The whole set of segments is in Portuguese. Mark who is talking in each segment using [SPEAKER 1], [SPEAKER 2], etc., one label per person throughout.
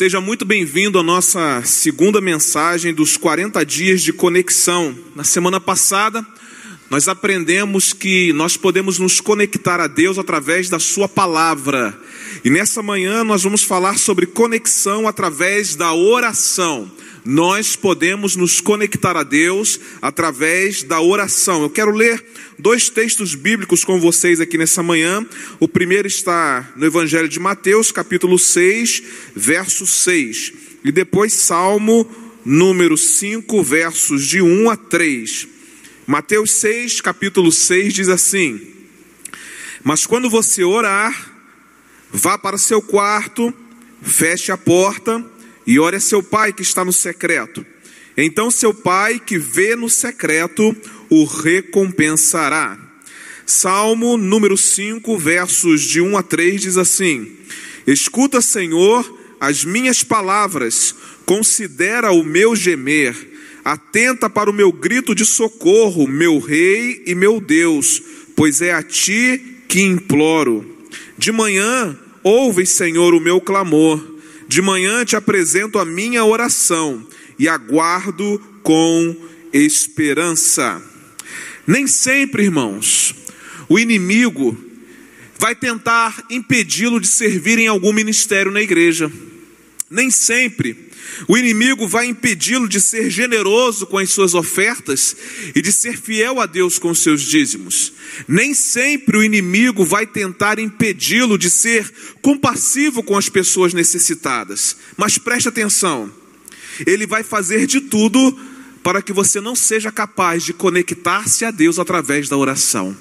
[SPEAKER 1] Seja muito bem-vindo à nossa segunda mensagem dos 40 dias de conexão. Na semana passada, nós aprendemos que nós podemos nos conectar a Deus através da Sua palavra. E nessa manhã nós vamos falar sobre conexão através da oração nós podemos nos conectar a Deus através da oração. Eu quero ler dois textos bíblicos com vocês aqui nessa manhã. O primeiro está no Evangelho de Mateus, capítulo 6, verso 6. E depois Salmo número 5, versos de 1 a 3. Mateus 6, capítulo 6 diz assim: Mas quando você orar, vá para seu quarto, feche a porta e ore a seu pai que está no secreto. Então seu pai que vê no secreto o recompensará. Salmo número 5, versos de 1 a 3 diz assim: Escuta, Senhor, as minhas palavras, considera o meu gemer, atenta para o meu grito de socorro, meu rei e meu Deus, pois é a ti que imploro. De manhã, ouve, Senhor, o meu clamor de manhã te apresento a minha oração e aguardo com esperança. Nem sempre, irmãos, o inimigo vai tentar impedi-lo de servir em algum ministério na igreja. Nem sempre o inimigo vai impedi-lo de ser generoso com as suas ofertas e de ser fiel a Deus com os seus dízimos. Nem sempre o inimigo vai tentar impedi-lo de ser compassivo com as pessoas necessitadas. Mas preste atenção, ele vai fazer de tudo para que você não seja capaz de conectar-se a Deus através da oração.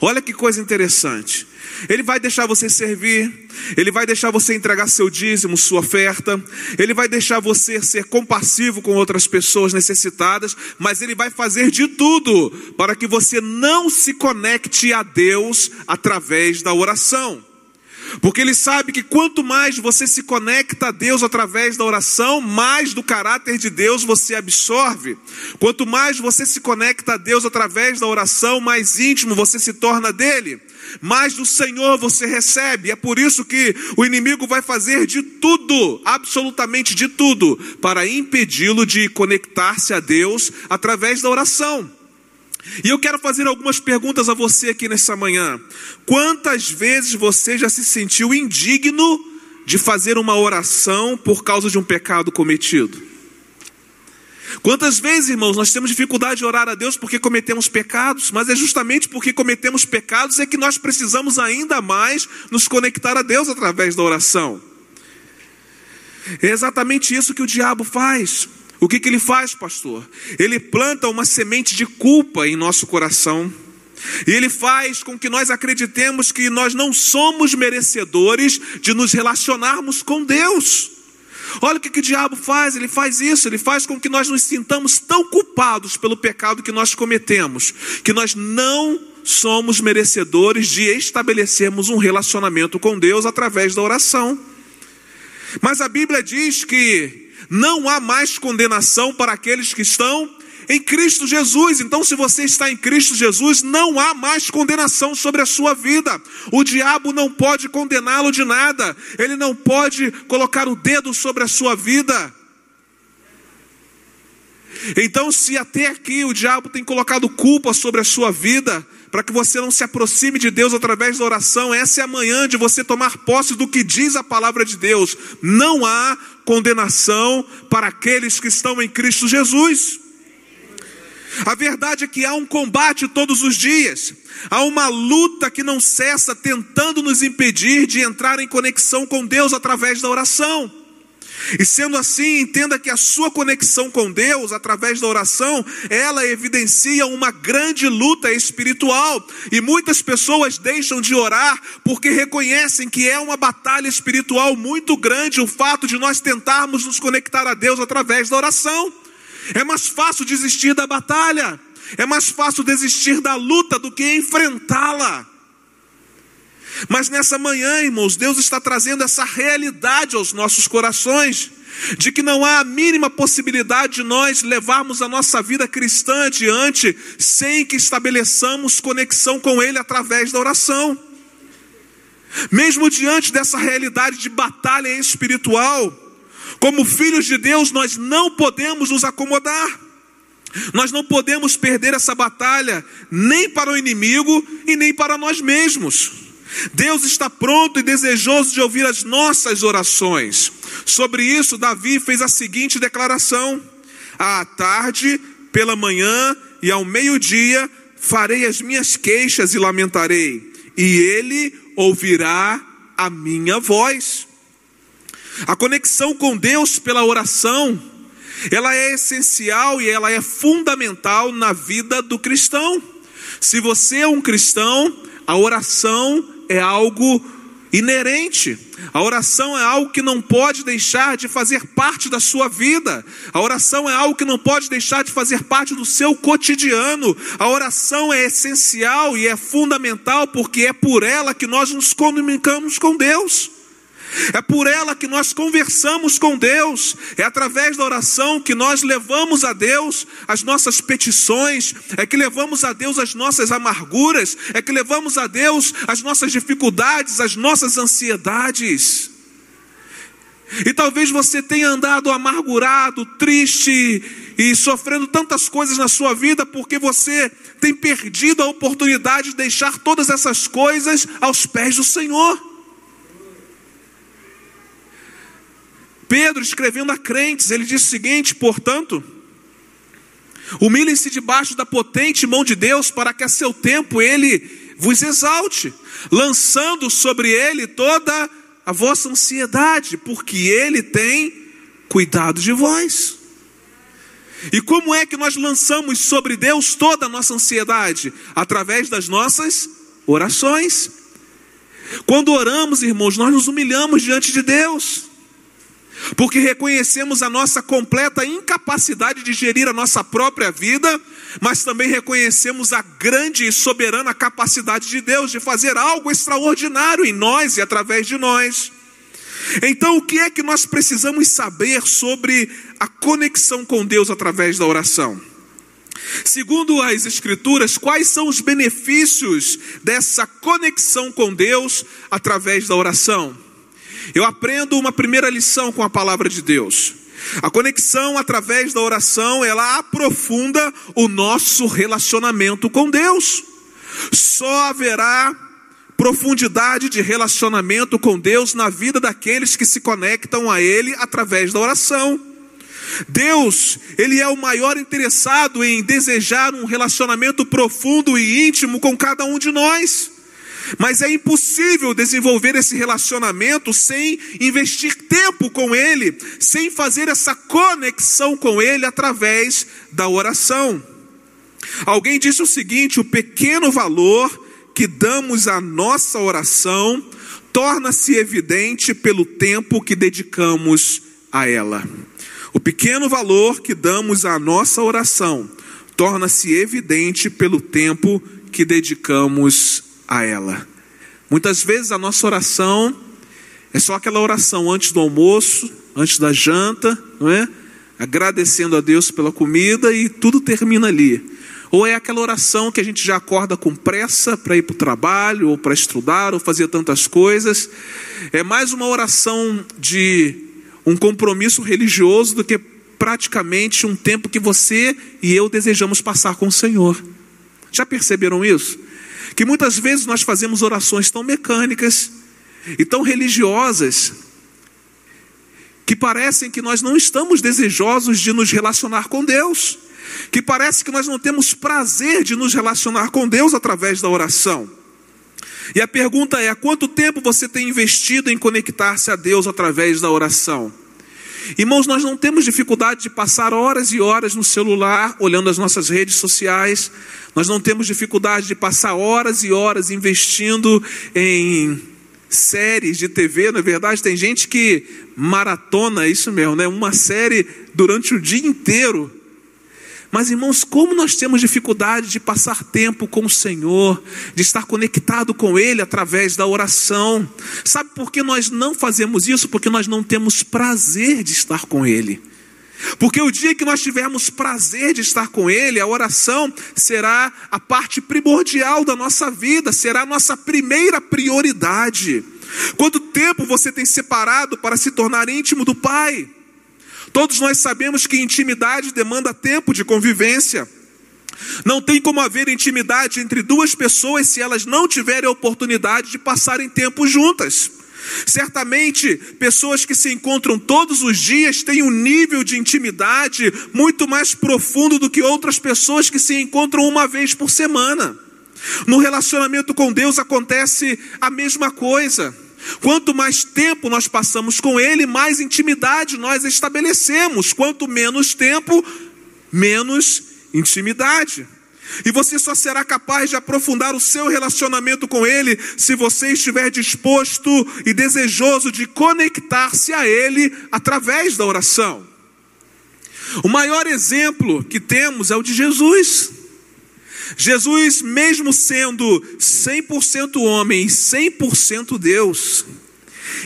[SPEAKER 1] Olha que coisa interessante. Ele vai deixar você servir, ele vai deixar você entregar seu dízimo, sua oferta, ele vai deixar você ser compassivo com outras pessoas necessitadas, mas ele vai fazer de tudo para que você não se conecte a Deus através da oração. Porque ele sabe que quanto mais você se conecta a Deus através da oração, mais do caráter de Deus você absorve. Quanto mais você se conecta a Deus através da oração, mais íntimo você se torna dele. Mais do Senhor você recebe. É por isso que o inimigo vai fazer de tudo, absolutamente de tudo, para impedi-lo de conectar-se a Deus através da oração. E eu quero fazer algumas perguntas a você aqui nessa manhã. Quantas vezes você já se sentiu indigno de fazer uma oração por causa de um pecado cometido? Quantas vezes, irmãos, nós temos dificuldade de orar a Deus porque cometemos pecados, mas é justamente porque cometemos pecados é que nós precisamos ainda mais nos conectar a Deus através da oração. É exatamente isso que o diabo faz. O que, que ele faz, pastor? Ele planta uma semente de culpa em nosso coração. E ele faz com que nós acreditemos que nós não somos merecedores de nos relacionarmos com Deus. Olha o que, que o diabo faz, ele faz isso, ele faz com que nós nos sintamos tão culpados pelo pecado que nós cometemos, que nós não somos merecedores de estabelecermos um relacionamento com Deus através da oração. Mas a Bíblia diz que não há mais condenação para aqueles que estão em Cristo Jesus. Então, se você está em Cristo Jesus, não há mais condenação sobre a sua vida. O diabo não pode condená-lo de nada, ele não pode colocar o dedo sobre a sua vida. Então, se até aqui o diabo tem colocado culpa sobre a sua vida, para que você não se aproxime de Deus através da oração. Essa é a manhã de você tomar posse do que diz a palavra de Deus. Não há condenação para aqueles que estão em Cristo Jesus. A verdade é que há um combate todos os dias, há uma luta que não cessa tentando nos impedir de entrar em conexão com Deus através da oração. E sendo assim, entenda que a sua conexão com Deus, através da oração, ela evidencia uma grande luta espiritual. E muitas pessoas deixam de orar porque reconhecem que é uma batalha espiritual muito grande o fato de nós tentarmos nos conectar a Deus através da oração. É mais fácil desistir da batalha, é mais fácil desistir da luta do que enfrentá-la. Mas nessa manhã, irmãos, Deus está trazendo essa realidade aos nossos corações, de que não há a mínima possibilidade de nós levarmos a nossa vida cristã adiante sem que estabeleçamos conexão com Ele através da oração. Mesmo diante dessa realidade de batalha espiritual, Como filhos de Deus, nós não podemos nos acomodar. Nós não podemos perder essa batalha nem para o inimigo e nem para nós mesmos. Deus está pronto e desejoso de ouvir as nossas orações. Sobre isso, Davi fez a seguinte declaração: À tarde, pela manhã e ao meio-dia farei as minhas queixas e lamentarei, e ele ouvirá a minha voz. A conexão com Deus pela oração, ela é essencial e ela é fundamental na vida do cristão. Se você é um cristão, a oração é algo inerente. A oração é algo que não pode deixar de fazer parte da sua vida. A oração é algo que não pode deixar de fazer parte do seu cotidiano. A oração é essencial e é fundamental porque é por ela que nós nos comunicamos com Deus. É por ela que nós conversamos com Deus, é através da oração que nós levamos a Deus as nossas petições, é que levamos a Deus as nossas amarguras, é que levamos a Deus as nossas dificuldades, as nossas ansiedades. E talvez você tenha andado amargurado, triste e sofrendo tantas coisas na sua vida porque você tem perdido a oportunidade de deixar todas essas coisas aos pés do Senhor. Pedro, escrevendo a crentes, ele diz o seguinte: portanto, humilhem-se debaixo da potente mão de Deus, para que a seu tempo ele vos exalte, lançando sobre ele toda a vossa ansiedade, porque ele tem cuidado de vós. E como é que nós lançamos sobre Deus toda a nossa ansiedade? Através das nossas orações. Quando oramos, irmãos, nós nos humilhamos diante de Deus porque reconhecemos a nossa completa incapacidade de gerir a nossa própria vida, mas também reconhecemos a grande e soberana capacidade de Deus de fazer algo extraordinário em nós e através de nós. Então, o que é que nós precisamos saber sobre a conexão com Deus através da oração? Segundo as Escrituras, quais são os benefícios dessa conexão com Deus através da oração? Eu aprendo uma primeira lição com a palavra de Deus. A conexão através da oração, ela aprofunda o nosso relacionamento com Deus. Só haverá profundidade de relacionamento com Deus na vida daqueles que se conectam a Ele através da oração. Deus, Ele é o maior interessado em desejar um relacionamento profundo e íntimo com cada um de nós. Mas é impossível desenvolver esse relacionamento sem investir tempo com Ele, sem fazer essa conexão com Ele através da oração. Alguém disse o seguinte: o pequeno valor que damos à nossa oração torna-se evidente pelo tempo que dedicamos a ela. O pequeno valor que damos à nossa oração torna-se evidente pelo tempo que dedicamos a ela. Muitas vezes a nossa oração é só aquela oração antes do almoço, antes da janta, não é? Agradecendo a Deus pela comida e tudo termina ali. Ou é aquela oração que a gente já acorda com pressa para ir para o trabalho, ou para estudar, ou fazer tantas coisas. É mais uma oração de um compromisso religioso do que praticamente um tempo que você e eu desejamos passar com o Senhor. Já perceberam isso? Que muitas vezes nós fazemos orações tão mecânicas e tão religiosas que parecem que nós não estamos desejosos de nos relacionar com Deus, que parece que nós não temos prazer de nos relacionar com Deus através da oração. E a pergunta é: quanto tempo você tem investido em conectar-se a Deus através da oração? Irmãos, nós não temos dificuldade de passar horas e horas no celular, olhando as nossas redes sociais, nós não temos dificuldade de passar horas e horas investindo em séries de TV, na é verdade, tem gente que maratona isso mesmo, né? Uma série durante o dia inteiro. Mas, irmãos, como nós temos dificuldade de passar tempo com o Senhor, de estar conectado com Ele através da oração. Sabe por que nós não fazemos isso? Porque nós não temos prazer de estar com Ele. Porque o dia que nós tivermos prazer de estar com Ele, a oração será a parte primordial da nossa vida, será a nossa primeira prioridade. Quanto tempo você tem separado para se tornar íntimo do Pai? Todos nós sabemos que intimidade demanda tempo de convivência. Não tem como haver intimidade entre duas pessoas se elas não tiverem a oportunidade de passarem tempo juntas. Certamente, pessoas que se encontram todos os dias têm um nível de intimidade muito mais profundo do que outras pessoas que se encontram uma vez por semana. No relacionamento com Deus acontece a mesma coisa. Quanto mais tempo nós passamos com Ele, mais intimidade nós estabelecemos. Quanto menos tempo, menos intimidade. E você só será capaz de aprofundar o seu relacionamento com Ele se você estiver disposto e desejoso de conectar-se a Ele através da oração. O maior exemplo que temos é o de Jesus. Jesus, mesmo sendo 100% homem e 100% Deus,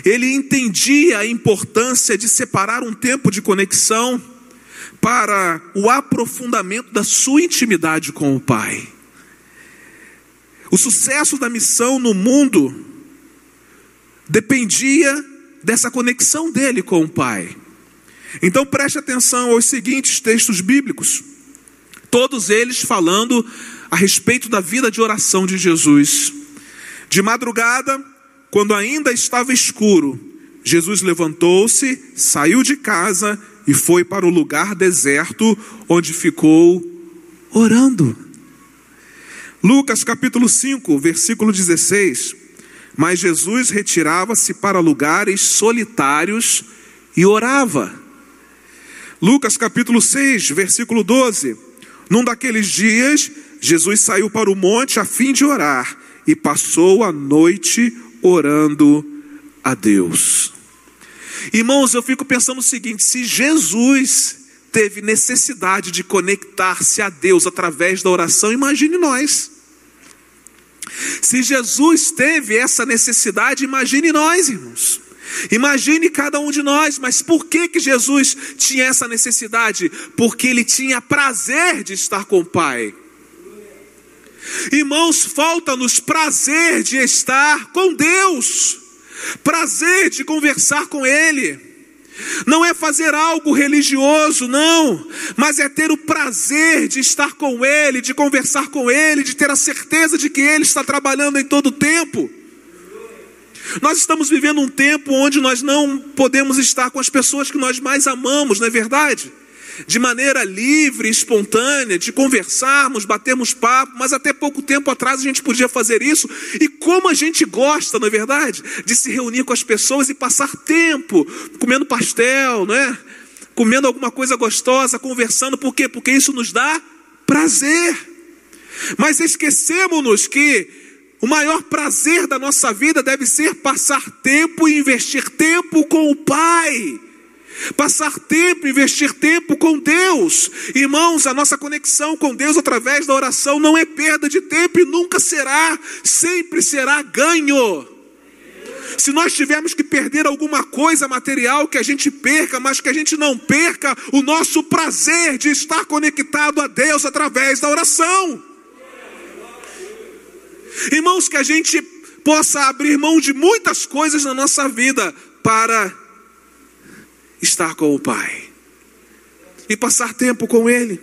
[SPEAKER 1] ele entendia a importância de separar um tempo de conexão para o aprofundamento da sua intimidade com o Pai. O sucesso da missão no mundo dependia dessa conexão dele com o Pai. Então preste atenção aos seguintes textos bíblicos, todos eles falando a respeito da vida de oração de Jesus. De madrugada, quando ainda estava escuro, Jesus levantou-se, saiu de casa e foi para o lugar deserto, onde ficou orando. Lucas capítulo 5, versículo 16. Mas Jesus retirava-se para lugares solitários e orava. Lucas capítulo 6, versículo 12. Num daqueles dias, Jesus saiu para o monte a fim de orar e passou a noite orando a Deus. Irmãos, eu fico pensando o seguinte: se Jesus teve necessidade de conectar-se a Deus através da oração, imagine nós. Se Jesus teve essa necessidade, imagine nós, irmãos. Imagine cada um de nós, mas por que que Jesus tinha essa necessidade? Porque ele tinha prazer de estar com o Pai. Irmãos, falta-nos prazer de estar com Deus prazer de conversar com Ele. Não é fazer algo religioso, não, mas é ter o prazer de estar com Ele, de conversar com Ele, de ter a certeza de que Ele está trabalhando em todo o tempo. Nós estamos vivendo um tempo onde nós não podemos estar com as pessoas que nós mais amamos, não é verdade? De maneira livre, espontânea, de conversarmos, batermos papo, mas até pouco tempo atrás a gente podia fazer isso. E como a gente gosta, não é verdade? De se reunir com as pessoas e passar tempo comendo pastel, não é? Comendo alguma coisa gostosa, conversando, por quê? Porque isso nos dá prazer. Mas esquecemos-nos que o maior prazer da nossa vida deve ser passar tempo e investir tempo com o Pai. Passar tempo, investir tempo com Deus. Irmãos, a nossa conexão com Deus através da oração não é perda de tempo e nunca será, sempre será ganho. Se nós tivermos que perder alguma coisa material, que a gente perca, mas que a gente não perca o nosso prazer de estar conectado a Deus através da oração. Irmãos, que a gente possa abrir mão de muitas coisas na nossa vida para estar com o Pai e passar tempo com Ele.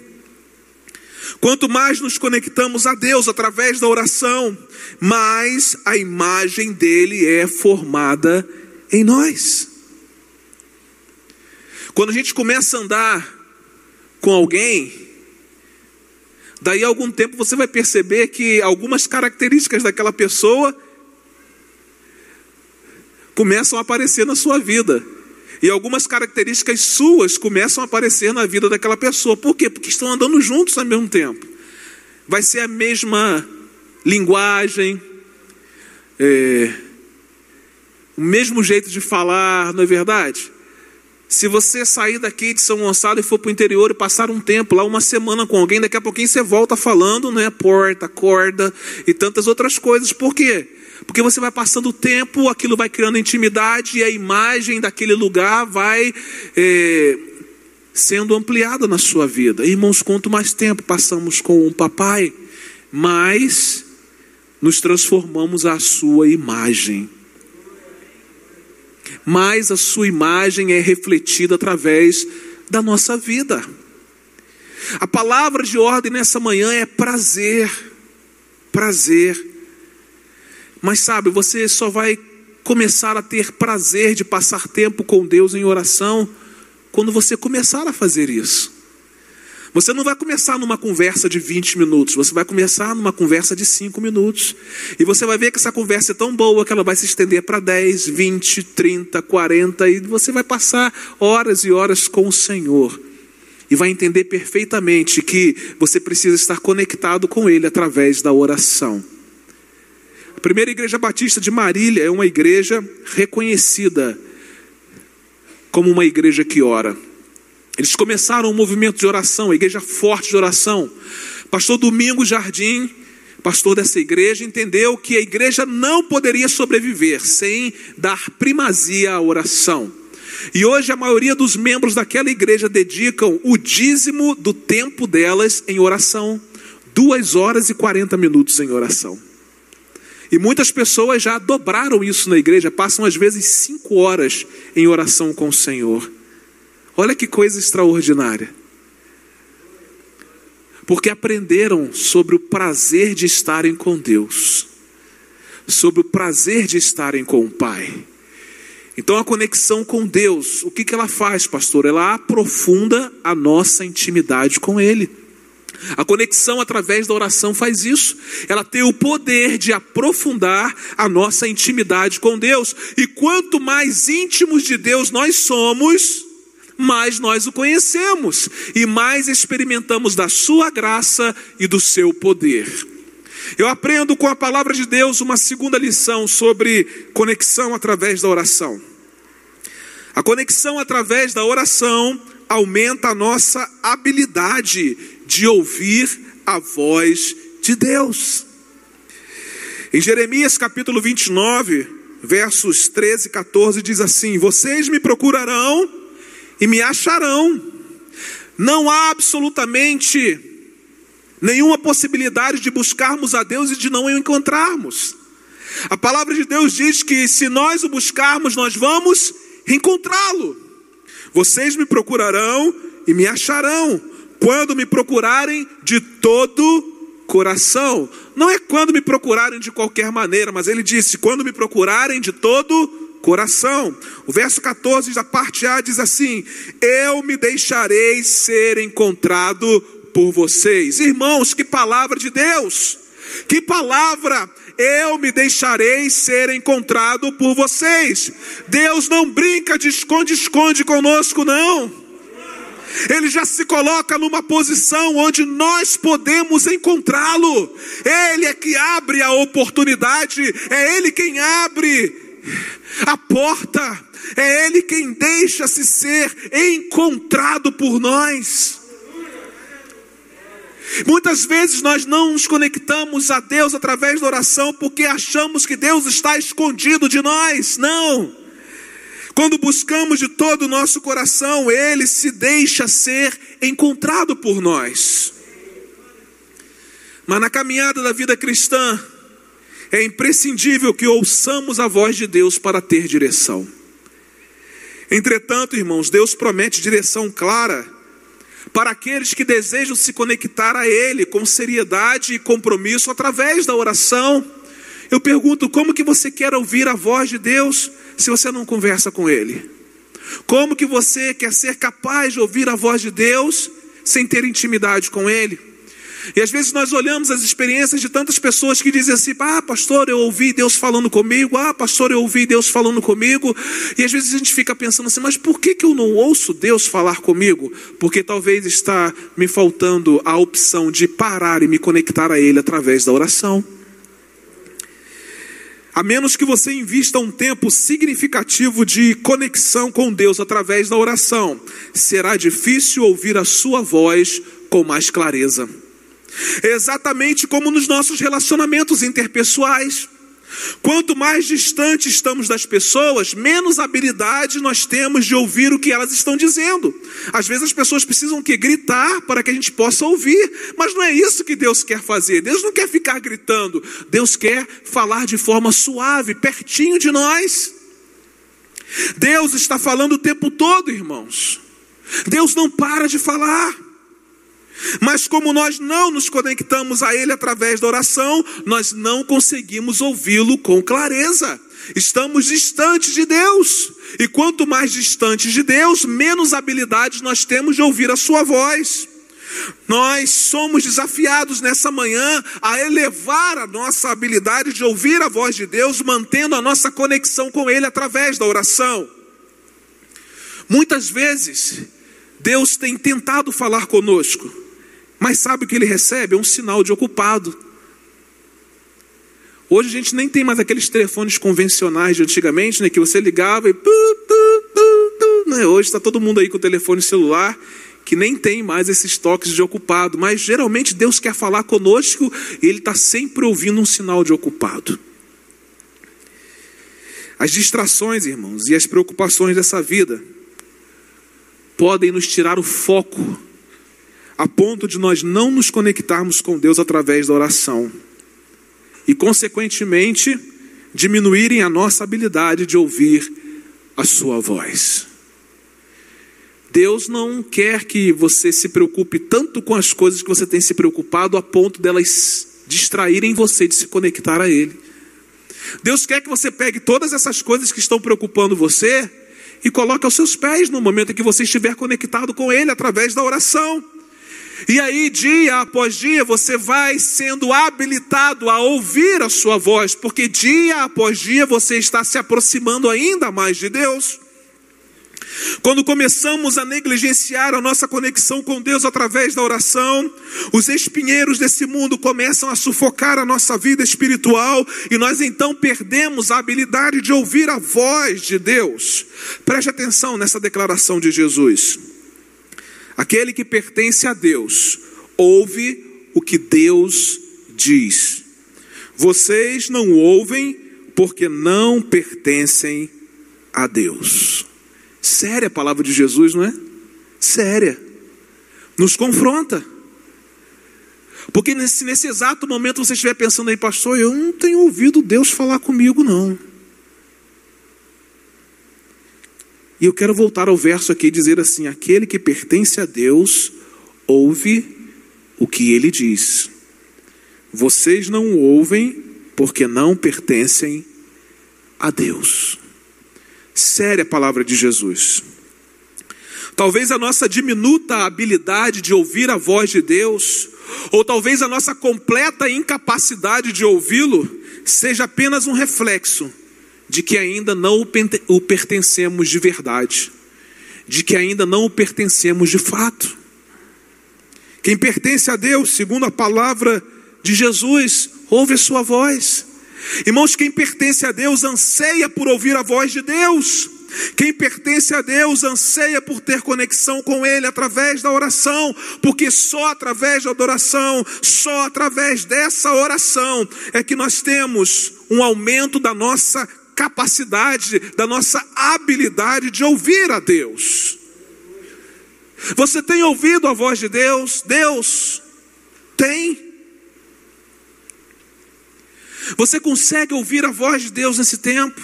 [SPEAKER 1] Quanto mais nos conectamos a Deus através da oração, mais a imagem dele é formada em nós. Quando a gente começa a andar com alguém, daí a algum tempo você vai perceber que algumas características daquela pessoa começam a aparecer na sua vida. E algumas características suas começam a aparecer na vida daquela pessoa. Por quê? Porque estão andando juntos ao mesmo tempo. Vai ser a mesma linguagem, é, o mesmo jeito de falar, não é verdade? Se você sair daqui de São Gonçalo e for para o interior e passar um tempo lá, uma semana com alguém, daqui a pouquinho você volta falando, né? Porta, corda e tantas outras coisas. Por quê? Porque você vai passando o tempo, aquilo vai criando intimidade e a imagem daquele lugar vai é, sendo ampliada na sua vida. Irmãos, quanto mais tempo passamos com o papai, mais nos transformamos à sua imagem. Mais a sua imagem é refletida através da nossa vida. A palavra de ordem nessa manhã é prazer. Prazer. Mas sabe, você só vai começar a ter prazer de passar tempo com Deus em oração quando você começar a fazer isso. Você não vai começar numa conversa de 20 minutos, você vai começar numa conversa de 5 minutos. E você vai ver que essa conversa é tão boa que ela vai se estender para 10, 20, 30, 40 e você vai passar horas e horas com o Senhor. E vai entender perfeitamente que você precisa estar conectado com Ele através da oração. Primeira igreja batista de Marília é uma igreja reconhecida como uma igreja que ora. Eles começaram um movimento de oração, a igreja forte de oração. Pastor Domingos Jardim, pastor dessa igreja, entendeu que a igreja não poderia sobreviver sem dar primazia à oração. E hoje a maioria dos membros daquela igreja dedicam o dízimo do tempo delas em oração. Duas horas e quarenta minutos em oração. E muitas pessoas já dobraram isso na igreja, passam às vezes cinco horas em oração com o Senhor. Olha que coisa extraordinária. Porque aprenderam sobre o prazer de estarem com Deus, sobre o prazer de estarem com o Pai. Então a conexão com Deus, o que, que ela faz, pastor? Ela aprofunda a nossa intimidade com Ele. A conexão através da oração faz isso. Ela tem o poder de aprofundar a nossa intimidade com Deus. E quanto mais íntimos de Deus nós somos, mais nós o conhecemos e mais experimentamos da sua graça e do seu poder. Eu aprendo com a palavra de Deus uma segunda lição sobre conexão através da oração. A conexão através da oração aumenta a nossa habilidade de ouvir a voz de Deus. Em Jeremias capítulo 29, versos 13 e 14, diz assim: Vocês me procurarão e me acharão. Não há absolutamente nenhuma possibilidade de buscarmos a Deus e de não o encontrarmos. A palavra de Deus diz que se nós o buscarmos, nós vamos encontrá-lo. Vocês me procurarão e me acharão, quando me procurarem de todo coração. Não é quando me procurarem de qualquer maneira, mas ele disse: quando me procurarem de todo coração. O verso 14 da parte A diz assim: Eu me deixarei ser encontrado por vocês. Irmãos, que palavra de Deus! Que palavra! Eu me deixarei ser encontrado por vocês. Deus não brinca de esconde-esconde conosco, não. Ele já se coloca numa posição onde nós podemos encontrá-lo. Ele é que abre a oportunidade, é Ele quem abre a porta, é Ele quem deixa-se ser encontrado por nós. Muitas vezes nós não nos conectamos a Deus através da oração porque achamos que Deus está escondido de nós. Não. Quando buscamos de todo o nosso coração, Ele se deixa ser encontrado por nós. Mas na caminhada da vida cristã, é imprescindível que ouçamos a voz de Deus para ter direção. Entretanto, irmãos, Deus promete direção clara para aqueles que desejam se conectar a Ele com seriedade e compromisso através da oração. Eu pergunto, como que você quer ouvir a voz de Deus se você não conversa com Ele? Como que você quer ser capaz de ouvir a voz de Deus sem ter intimidade com Ele? E às vezes nós olhamos as experiências de tantas pessoas que dizem assim: ah, pastor, eu ouvi Deus falando comigo, ah, pastor, eu ouvi Deus falando comigo. E às vezes a gente fica pensando assim: mas por que, que eu não ouço Deus falar comigo? Porque talvez está me faltando a opção de parar e me conectar a Ele através da oração. A menos que você invista um tempo significativo de conexão com Deus através da oração, será difícil ouvir a Sua voz com mais clareza. Exatamente como nos nossos relacionamentos interpessoais. Quanto mais distante estamos das pessoas, menos habilidade nós temos de ouvir o que elas estão dizendo. Às vezes as pessoas precisam que gritar para que a gente possa ouvir, mas não é isso que Deus quer fazer. Deus não quer ficar gritando. Deus quer falar de forma suave, pertinho de nós. Deus está falando o tempo todo, irmãos. Deus não para de falar. Mas como nós não nos conectamos a Ele através da oração, nós não conseguimos ouvi-lo com clareza. Estamos distantes de Deus. E quanto mais distantes de Deus, menos habilidades nós temos de ouvir a Sua voz. Nós somos desafiados nessa manhã a elevar a nossa habilidade de ouvir a voz de Deus, mantendo a nossa conexão com Ele através da oração. Muitas vezes, Deus tem tentado falar conosco, mas sabe o que Ele recebe? É um sinal de ocupado. Hoje a gente nem tem mais aqueles telefones convencionais de antigamente, né, que você ligava e. Né? Hoje está todo mundo aí com o telefone celular que nem tem mais esses toques de ocupado, mas geralmente Deus quer falar conosco e Ele está sempre ouvindo um sinal de ocupado. As distrações, irmãos, e as preocupações dessa vida podem nos tirar o foco, a ponto de nós não nos conectarmos com Deus através da oração e, consequentemente, diminuírem a nossa habilidade de ouvir a Sua voz. Deus não quer que você se preocupe tanto com as coisas que você tem se preocupado a ponto delas distraírem você de se conectar a Ele. Deus quer que você pegue todas essas coisas que estão preocupando você e coloque aos seus pés no momento em que você estiver conectado com Ele através da oração. E aí, dia após dia, você vai sendo habilitado a ouvir a sua voz, porque dia após dia você está se aproximando ainda mais de Deus. Quando começamos a negligenciar a nossa conexão com Deus através da oração, os espinheiros desse mundo começam a sufocar a nossa vida espiritual e nós então perdemos a habilidade de ouvir a voz de Deus. Preste atenção nessa declaração de Jesus. Aquele que pertence a Deus, ouve o que Deus diz. Vocês não ouvem porque não pertencem a Deus. Séria a palavra de Jesus, não é? Séria. Nos confronta. Porque nesse, nesse exato momento você estiver pensando aí, pastor, eu não tenho ouvido Deus falar comigo, não. E eu quero voltar ao verso aqui e dizer assim: aquele que pertence a Deus, ouve o que ele diz. Vocês não ouvem porque não pertencem a Deus. Séria a palavra de Jesus. Talvez a nossa diminuta habilidade de ouvir a voz de Deus, ou talvez a nossa completa incapacidade de ouvi-lo, seja apenas um reflexo de que ainda não o pertencemos de verdade, de que ainda não o pertencemos de fato. Quem pertence a Deus, segundo a palavra de Jesus, ouve a sua voz. Irmãos, quem pertence a Deus anseia por ouvir a voz de Deus. Quem pertence a Deus anseia por ter conexão com Ele através da oração, porque só através da adoração, só através dessa oração é que nós temos um aumento da nossa capacidade, da nossa habilidade de ouvir a Deus. Você tem ouvido a voz de Deus? Deus tem. Você consegue ouvir a voz de Deus nesse tempo?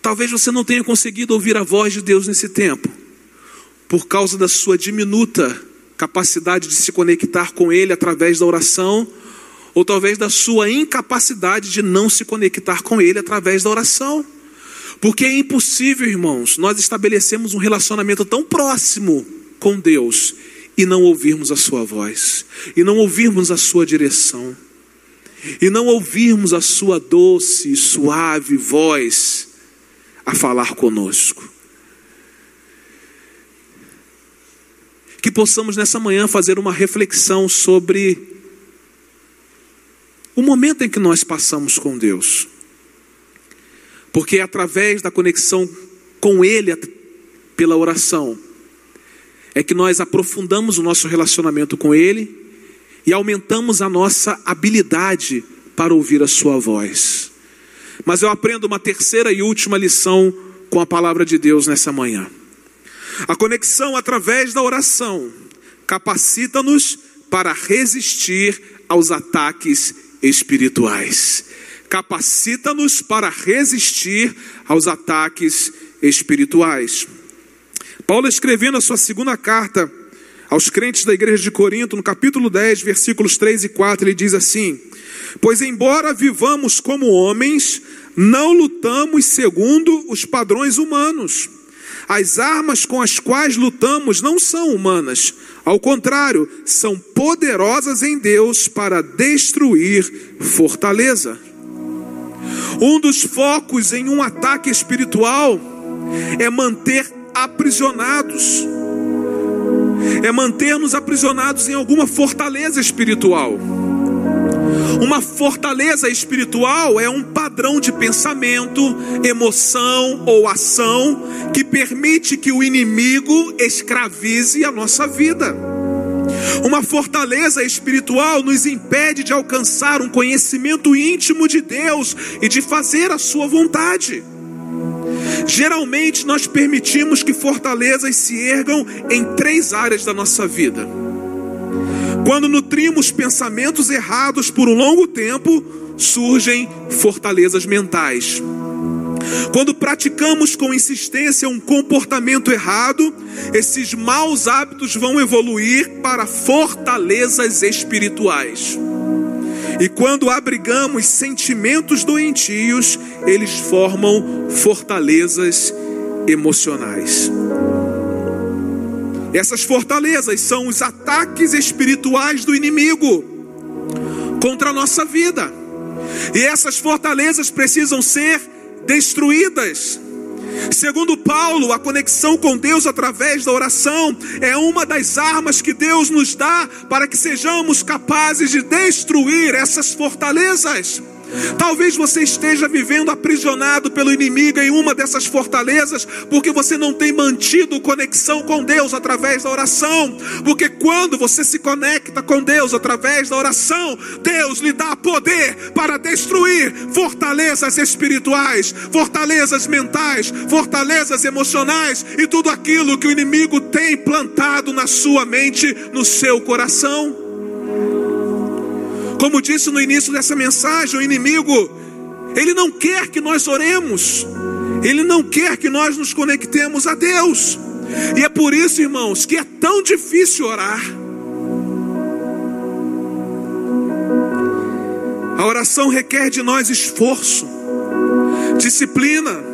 [SPEAKER 1] Talvez você não tenha conseguido ouvir a voz de Deus nesse tempo, por causa da sua diminuta capacidade de se conectar com Ele através da oração, ou talvez da sua incapacidade de não se conectar com Ele através da oração. Porque é impossível, irmãos, nós estabelecemos um relacionamento tão próximo com Deus e não ouvirmos a Sua voz, e não ouvirmos a Sua direção e não ouvirmos a sua doce e suave voz a falar conosco. Que possamos nessa manhã fazer uma reflexão sobre o momento em que nós passamos com Deus. Porque é através da conexão com Ele pela oração é que nós aprofundamos o nosso relacionamento com Ele e aumentamos a nossa habilidade para ouvir a Sua voz. Mas eu aprendo uma terceira e última lição com a palavra de Deus nessa manhã. A conexão através da oração capacita-nos para resistir aos ataques espirituais. Capacita-nos para resistir aos ataques espirituais. Paulo escrevendo a sua segunda carta aos crentes da igreja de Corinto, no capítulo 10, versículos 3 e 4, ele diz assim: Pois embora vivamos como homens, não lutamos segundo os padrões humanos. As armas com as quais lutamos não são humanas, ao contrário, são poderosas em Deus para destruir fortaleza. Um dos focos em um ataque espiritual é manter aprisionados, é manter-nos aprisionados em alguma fortaleza espiritual. Uma fortaleza espiritual é um padrão de pensamento, emoção ou ação que permite que o inimigo escravize a nossa vida. Uma fortaleza espiritual nos impede de alcançar um conhecimento íntimo de Deus e de fazer a sua vontade. Geralmente nós permitimos que fortalezas se ergam em três áreas da nossa vida. Quando nutrimos pensamentos errados por um longo tempo, surgem fortalezas mentais. Quando praticamos com insistência um comportamento errado, esses maus hábitos vão evoluir para fortalezas espirituais. E quando abrigamos sentimentos doentios, eles formam fortalezas emocionais. Essas fortalezas são os ataques espirituais do inimigo contra a nossa vida. E essas fortalezas precisam ser destruídas. Segundo Paulo, a conexão com Deus através da oração é uma das armas que Deus nos dá para que sejamos capazes de destruir essas fortalezas. Talvez você esteja vivendo aprisionado pelo inimigo em uma dessas fortalezas, porque você não tem mantido conexão com Deus através da oração. Porque quando você se conecta com Deus através da oração, Deus lhe dá poder para destruir fortalezas espirituais, fortalezas mentais, fortalezas emocionais e tudo aquilo que o inimigo tem plantado na sua mente, no seu coração. Como disse no início dessa mensagem, o inimigo, ele não quer que nós oremos, ele não quer que nós nos conectemos a Deus. E é por isso, irmãos, que é tão difícil orar. A oração requer de nós esforço, disciplina,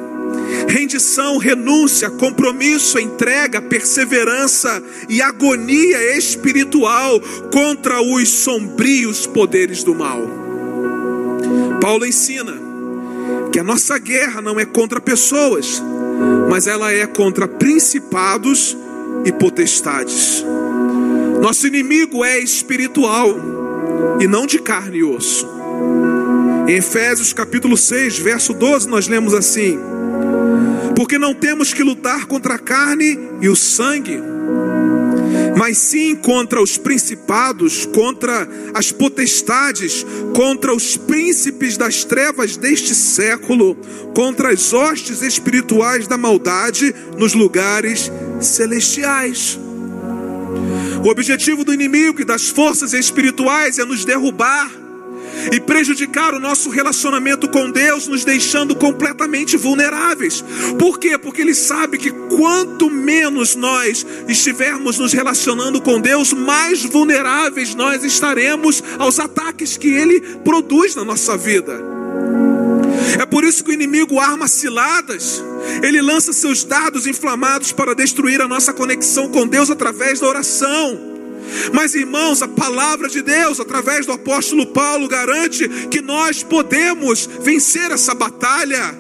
[SPEAKER 1] rendição, renúncia, compromisso, entrega, perseverança e agonia espiritual contra os sombrios poderes do mal. Paulo ensina que a nossa guerra não é contra pessoas, mas ela é contra principados e potestades. Nosso inimigo é espiritual e não de carne e osso. Em Efésios capítulo 6, verso 12, nós lemos assim: porque não temos que lutar contra a carne e o sangue, mas sim contra os principados, contra as potestades, contra os príncipes das trevas deste século, contra as hostes espirituais da maldade nos lugares celestiais. O objetivo do inimigo e das forças espirituais é nos derrubar e prejudicar o nosso relacionamento com Deus, nos deixando completamente vulneráveis. Por quê? Porque Ele sabe que quanto menos nós estivermos nos relacionando com Deus, mais vulneráveis nós estaremos aos ataques que Ele produz na nossa vida. É por isso que o inimigo arma ciladas, ele lança seus dados inflamados para destruir a nossa conexão com Deus através da oração. Mas irmãos, a palavra de Deus, através do apóstolo Paulo, garante que nós podemos vencer essa batalha.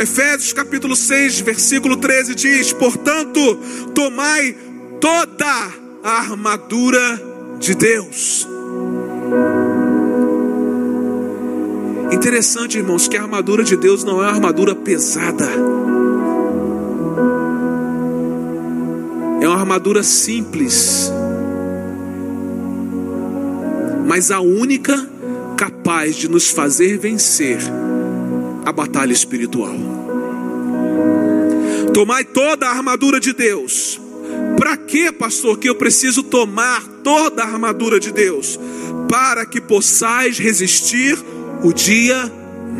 [SPEAKER 1] Efésios capítulo 6, versículo 13 diz: Portanto, tomai toda a armadura de Deus. Interessante, irmãos, que a armadura de Deus não é uma armadura pesada. É uma armadura simples, mas a única capaz de nos fazer vencer a batalha espiritual. Tomai toda a armadura de Deus. Para que, pastor, que eu preciso tomar toda a armadura de Deus? Para que possais resistir o dia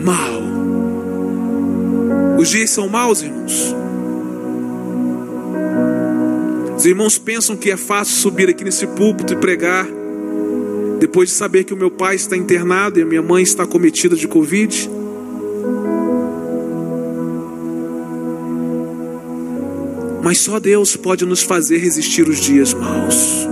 [SPEAKER 1] mal. Os dias são maus, irmãos. Os irmãos pensam que é fácil subir aqui nesse púlpito e pregar, depois de saber que o meu pai está internado e a minha mãe está cometida de Covid. Mas só Deus pode nos fazer resistir os dias maus.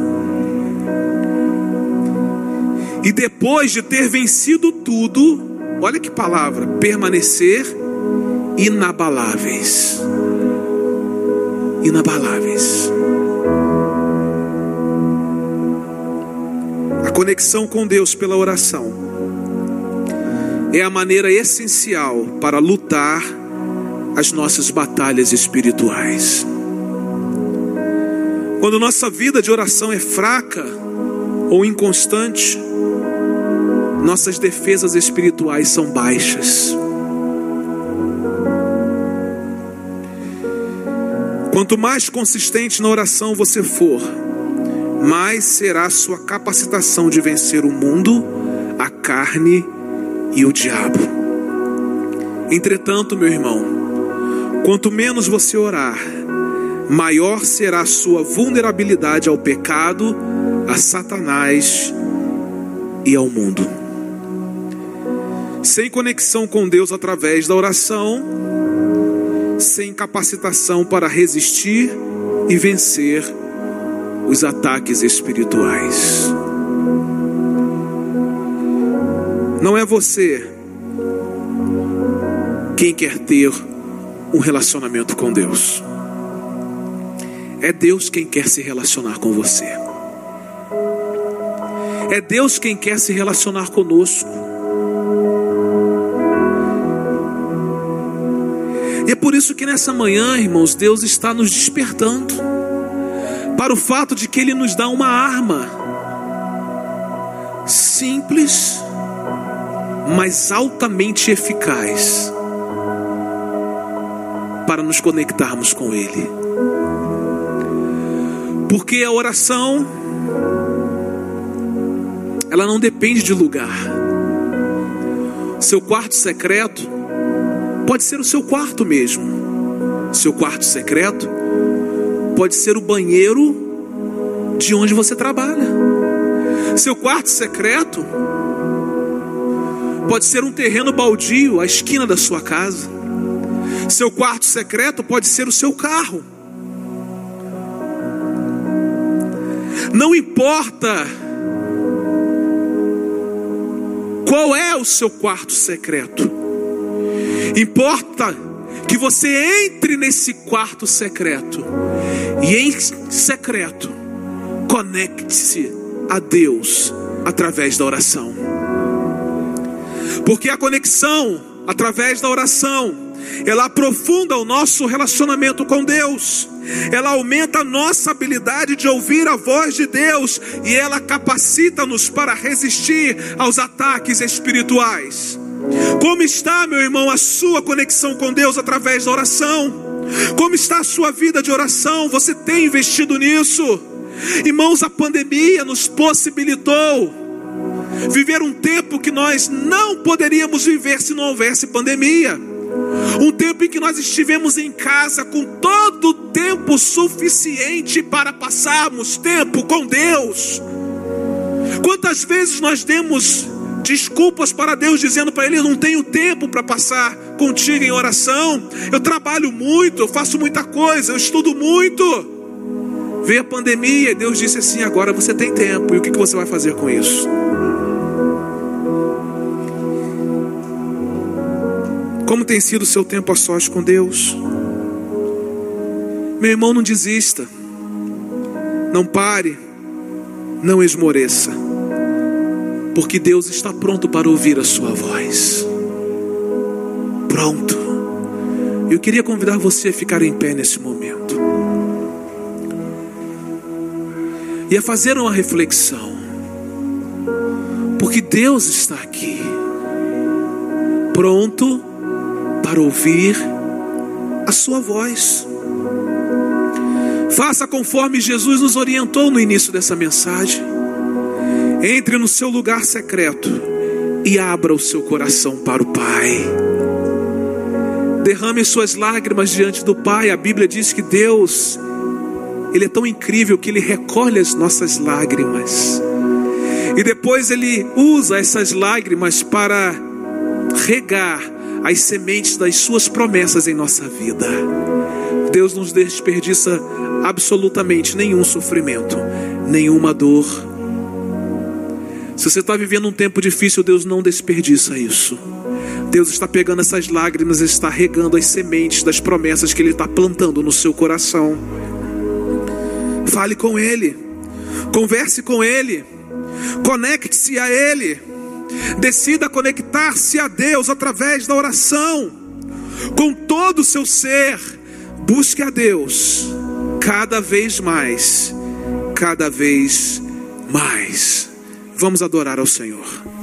[SPEAKER 1] E depois de ter vencido tudo, olha que palavra, permanecer inabaláveis. Inabaláveis. Conexão com Deus pela oração é a maneira essencial para lutar as nossas batalhas espirituais. Quando nossa vida de oração é fraca ou inconstante, nossas defesas espirituais são baixas. Quanto mais consistente na oração você for, mais será sua capacitação de vencer o mundo, a carne e o diabo. Entretanto, meu irmão, quanto menos você orar, maior será a sua vulnerabilidade ao pecado, a Satanás e ao mundo sem conexão com Deus através da oração, sem capacitação para resistir e vencer os ataques espirituais. Não é você quem quer ter um relacionamento com Deus. É Deus quem quer se relacionar com você. É Deus quem quer se relacionar conosco. E é por isso que nessa manhã, irmãos, Deus está nos despertando para o fato de que Ele nos dá uma arma simples, mas altamente eficaz para nos conectarmos com Ele. Porque a oração, ela não depende de lugar. Seu quarto secreto Pode ser o seu quarto mesmo. Seu quarto secreto pode ser o banheiro de onde você trabalha. Seu quarto secreto pode ser um terreno baldio à esquina da sua casa. Seu quarto secreto pode ser o seu carro. Não importa qual é o seu quarto secreto. Importa que você entre nesse quarto secreto e em secreto conecte-se a Deus através da oração. Porque a conexão através da oração, ela aprofunda o nosso relacionamento com Deus, ela aumenta a nossa habilidade de ouvir a voz de Deus e ela capacita-nos para resistir aos ataques espirituais. Como está, meu irmão, a sua conexão com Deus através da oração? Como está a sua vida de oração? Você tem investido nisso? Irmãos, a pandemia nos possibilitou viver um tempo que nós não poderíamos viver se não houvesse pandemia. Um tempo em que nós estivemos em casa com todo o tempo suficiente para passarmos tempo com Deus. Quantas vezes nós demos desculpas para Deus, dizendo para Ele: Eu não tenho tempo para passar contigo em oração, eu trabalho muito, eu faço muita coisa, eu estudo muito. Veio a pandemia e Deus disse assim: Agora você tem tempo, e o que você vai fazer com isso? Como tem sido o seu tempo a sós com Deus? Meu irmão, não desista, não pare, não esmoreça porque Deus está pronto para ouvir a sua voz. Pronto. Eu queria convidar você a ficar em pé nesse momento e a fazer uma reflexão, porque Deus está aqui, pronto para ouvir a sua voz. Faça conforme Jesus nos orientou no início dessa mensagem. Entre no seu lugar secreto e abra o seu coração para o Pai. Derrame suas lágrimas diante do Pai. A Bíblia diz que Deus Ele é tão incrível que ele recolhe as nossas lágrimas. E depois ele usa essas lágrimas para regar as sementes das suas promessas em nossa vida. Deus nos desperdiça absolutamente nenhum sofrimento, nenhuma dor. Se você está vivendo um tempo difícil, Deus não desperdiça isso. Deus está pegando essas lágrimas está regando as sementes das promessas que Ele está plantando no seu coração. Fale com Ele, converse com Ele, conecte-se a Ele, decida conectar-se a Deus através da oração, com todo o seu ser, busque a Deus cada vez mais, cada vez mais. Vamos adorar ao Senhor.